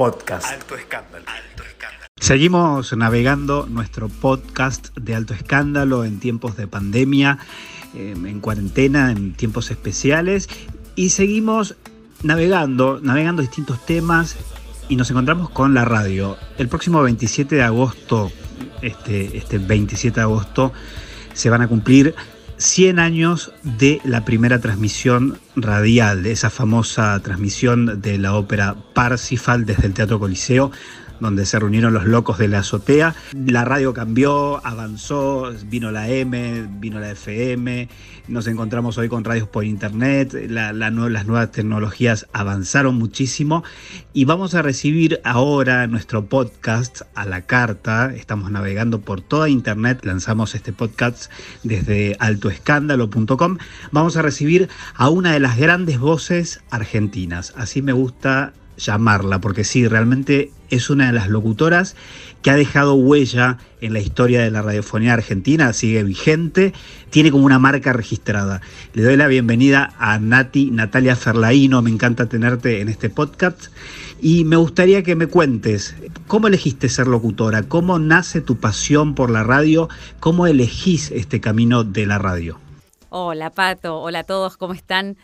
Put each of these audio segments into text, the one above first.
podcast. Alto escándalo. Alto escándalo. Seguimos navegando nuestro podcast de alto escándalo en tiempos de pandemia, em, en cuarentena, en tiempos especiales y seguimos navegando, navegando distintos temas y nos encontramos con la radio. El próximo 27 de agosto, este, este 27 de agosto, se van a cumplir 100 años de la primera transmisión radial, de esa famosa transmisión de la ópera Parsifal desde el Teatro Coliseo donde se reunieron los locos de la azotea. La radio cambió, avanzó, vino la M, vino la FM, nos encontramos hoy con radios por internet, las nuevas tecnologías avanzaron muchísimo. Y vamos a recibir ahora nuestro podcast a la carta, estamos navegando por toda internet, lanzamos este podcast desde altoescándalo.com, vamos a recibir a una de las grandes voces argentinas, así me gusta llamarla, porque sí, realmente es una de las locutoras que ha dejado huella en la historia de la radiofonía argentina, sigue vigente, tiene como una marca registrada. Le doy la bienvenida a Nati, Natalia Ferlaino, me encanta tenerte en este podcast y me gustaría que me cuentes cómo elegiste ser locutora, cómo nace tu pasión por la radio, cómo elegís este camino de la radio. Hola Pato, hola a todos, ¿cómo están?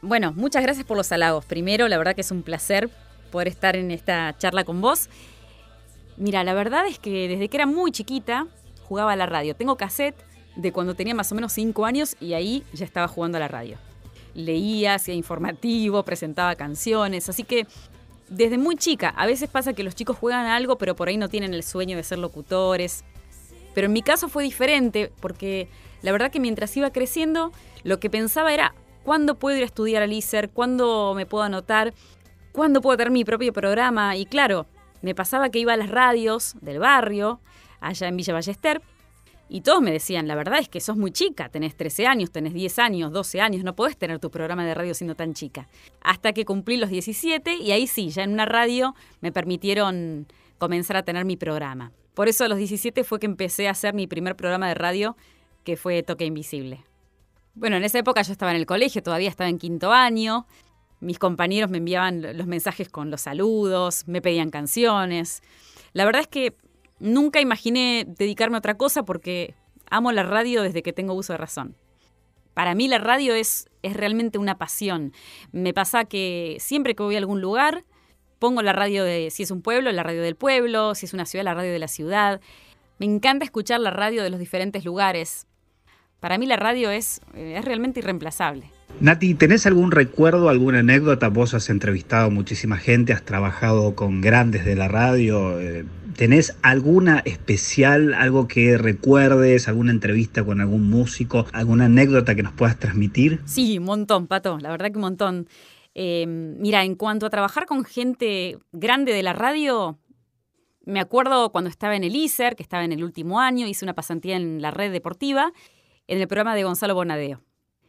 Bueno, muchas gracias por los halagos. Primero, la verdad que es un placer poder estar en esta charla con vos. Mira, la verdad es que desde que era muy chiquita jugaba a la radio. Tengo cassette de cuando tenía más o menos 5 años y ahí ya estaba jugando a la radio. Leía, hacía informativo, presentaba canciones, así que desde muy chica, a veces pasa que los chicos juegan a algo pero por ahí no tienen el sueño de ser locutores. Pero en mi caso fue diferente porque la verdad que mientras iba creciendo lo que pensaba era cuándo puedo ir a estudiar al ISER, cuándo me puedo anotar, cuándo puedo tener mi propio programa. Y claro, me pasaba que iba a las radios del barrio, allá en Villa Ballester, y todos me decían, la verdad es que sos muy chica, tenés 13 años, tenés 10 años, 12 años, no podés tener tu programa de radio siendo tan chica. Hasta que cumplí los 17 y ahí sí, ya en una radio me permitieron comenzar a tener mi programa. Por eso a los 17 fue que empecé a hacer mi primer programa de radio, que fue Toque Invisible. Bueno, en esa época yo estaba en el colegio, todavía estaba en quinto año. Mis compañeros me enviaban los mensajes con los saludos, me pedían canciones. La verdad es que nunca imaginé dedicarme a otra cosa porque amo la radio desde que tengo uso de razón. Para mí la radio es, es realmente una pasión. Me pasa que siempre que voy a algún lugar, pongo la radio de, si es un pueblo, la radio del pueblo, si es una ciudad, la radio de la ciudad. Me encanta escuchar la radio de los diferentes lugares. Para mí la radio es, eh, es realmente irreemplazable. Nati, ¿tenés algún recuerdo, alguna anécdota? Vos has entrevistado muchísima gente, has trabajado con grandes de la radio. Eh, ¿Tenés alguna especial, algo que recuerdes, alguna entrevista con algún músico, alguna anécdota que nos puedas transmitir? Sí, un montón, Pato, la verdad que un montón. Em, mira, en cuanto a trabajar con gente grande de la radio, me acuerdo cuando estaba en el ISER, que estaba en el último año, hice una pasantía en la red deportiva en el programa de Gonzalo Bonadeo.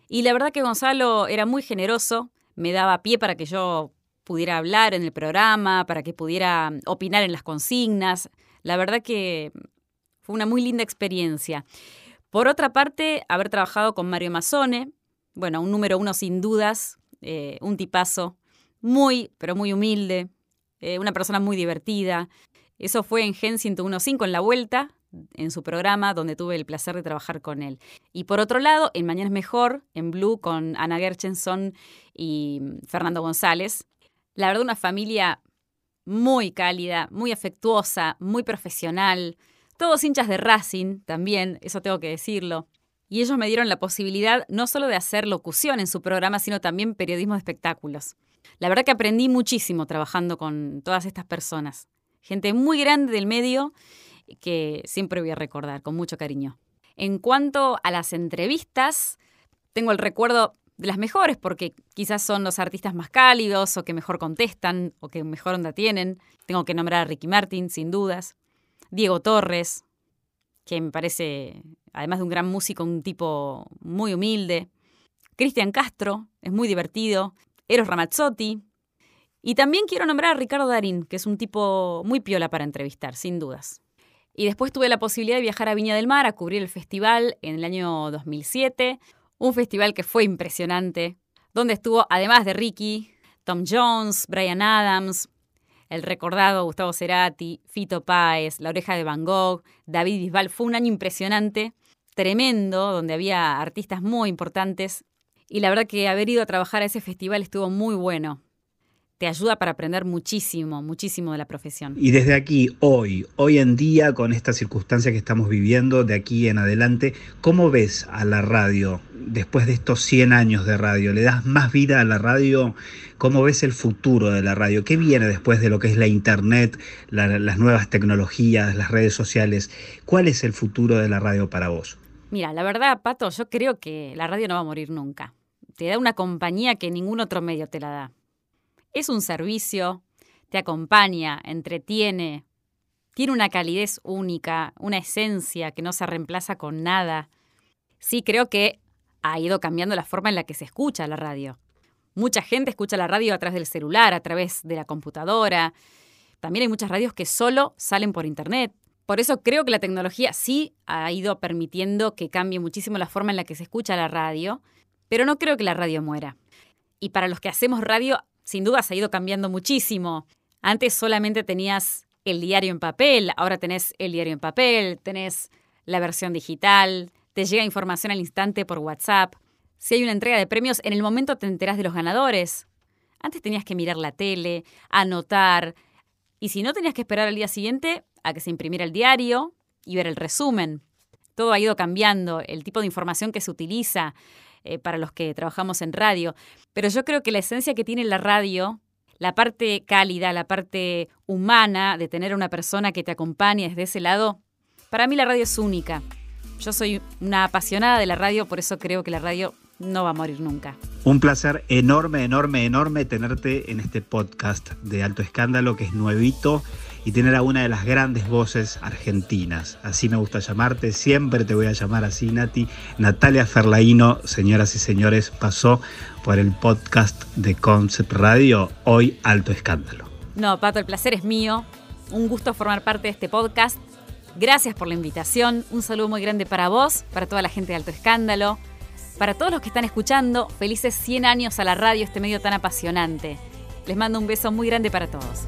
Y la verdad que Gonzalo era muy generoso, me daba pie para que yo pudiera hablar en el programa, para que pudiera opinar en las consignas. La verdad que fue una muy linda experiencia. Por otra parte, haber trabajado con Mario Mazzone, bueno, un número uno sin dudas, eh, un tipazo, muy, pero muy humilde, eh, una persona muy divertida. Eso fue en Gen 101.5 en la vuelta, en su programa, donde tuve el placer de trabajar con él. Y por otro lado, en Mañana es Mejor, en Blue, con Ana Gershenson y Fernando González. La verdad, una familia muy cálida, muy afectuosa, muy profesional. Todos hinchas de Racing también, eso tengo que decirlo. Y ellos me dieron la posibilidad no solo de hacer locución en su programa, sino también periodismo de espectáculos. La verdad que aprendí muchísimo trabajando con todas estas personas. Gente muy grande del medio que siempre voy a recordar con mucho cariño. En cuanto a las entrevistas, tengo el recuerdo de las mejores porque quizás son los artistas más cálidos o que mejor contestan o que mejor onda tienen. Tengo que nombrar a Ricky Martin, sin dudas. Diego Torres, que me parece, además de un gran músico, un tipo muy humilde. Cristian Castro, es muy divertido. Eros Ramazzotti. Y también quiero nombrar a Ricardo Darín, que es un tipo muy piola para entrevistar, sin dudas. Y después tuve la posibilidad de viajar a Viña del Mar a cubrir el festival en el año 2007, un festival que fue impresionante, donde estuvo, además de Ricky, Tom Jones, Brian Adams. el recordado Gustavo Cerati, Fito Páez, La Oreja de Van Gogh, David Bisbal. Fue un año impresionante, tremendo, donde había artistas muy importantes. Y la verdad que haber ido a trabajar a ese festival estuvo muy bueno te ayuda para aprender muchísimo, muchísimo de la profesión. Y desde aquí, hoy, hoy en día, con esta circunstancia que estamos viviendo, de aquí en adelante, ¿cómo ves a la radio después de estos 100 años de radio? ¿Le das más vida a la radio? ¿Cómo ves el futuro de la radio? ¿Qué viene después de lo que es la Internet, las nuevas tecnologías, las redes sociales? ¿Cuál es el futuro de la radio para vos? Mira, la verdad, Pato, yo creo que la radio no va a morir nunca. Te da una compañía que ningún otro medio te la da es un servicio, te acompaña, entretiene, tiene una calidez única, una esencia que no se reemplaza con nada. Sí, creo que ha ido cambiando la forma en la que se escucha la radio. Mucha gente escucha la radio a través del celular, a través de la computadora. También hay muchas radios que solo salen por internet. Por eso creo que la tecnología sí ha ido permitiendo que cambie muchísimo la forma en la que se escucha la radio, pero no creo que la radio muera. Y para los que hacemos radio sin duda se ha ido cambiando muchísimo. Antes solamente tenías el diario en papel, ahora tenés el diario en papel, tenés la versión digital, te llega información al instante por WhatsApp. Si hay una entrega de premios, en el momento te enterás de los ganadores. Antes tenías que mirar la tele, anotar, y si no tenías que esperar al día siguiente a que se imprimiera el diario y ver el resumen. Todo ha ido cambiando, el tipo de información que se utiliza, eh, para los que trabajamos en radio. Pero yo creo que la esencia que tiene la radio, la parte cálida, la parte humana de tener una persona que te acompañe desde ese lado, para mí la radio es única. Yo soy una apasionada de la radio, por eso creo que la radio no va a morir nunca. Un placer enorme, enorme, enorme tenerte en este podcast de Alto Escándalo que es nuevito y tener a una de las grandes voces argentinas. Así me gusta llamarte, siempre te voy a llamar así, Nati. Natalia Ferlaino, señoras y señores, pasó por el podcast de Concept Radio, hoy Alto Escándalo. No, Pato, el placer es mío. Un gusto formar parte de este podcast. Gracias por la invitación. Un saludo muy grande para vos, para toda la gente de Alto Escándalo. Para todos los que están escuchando, felices 100 años a la radio, este medio tan apasionante. Les mando un beso muy grande para todos.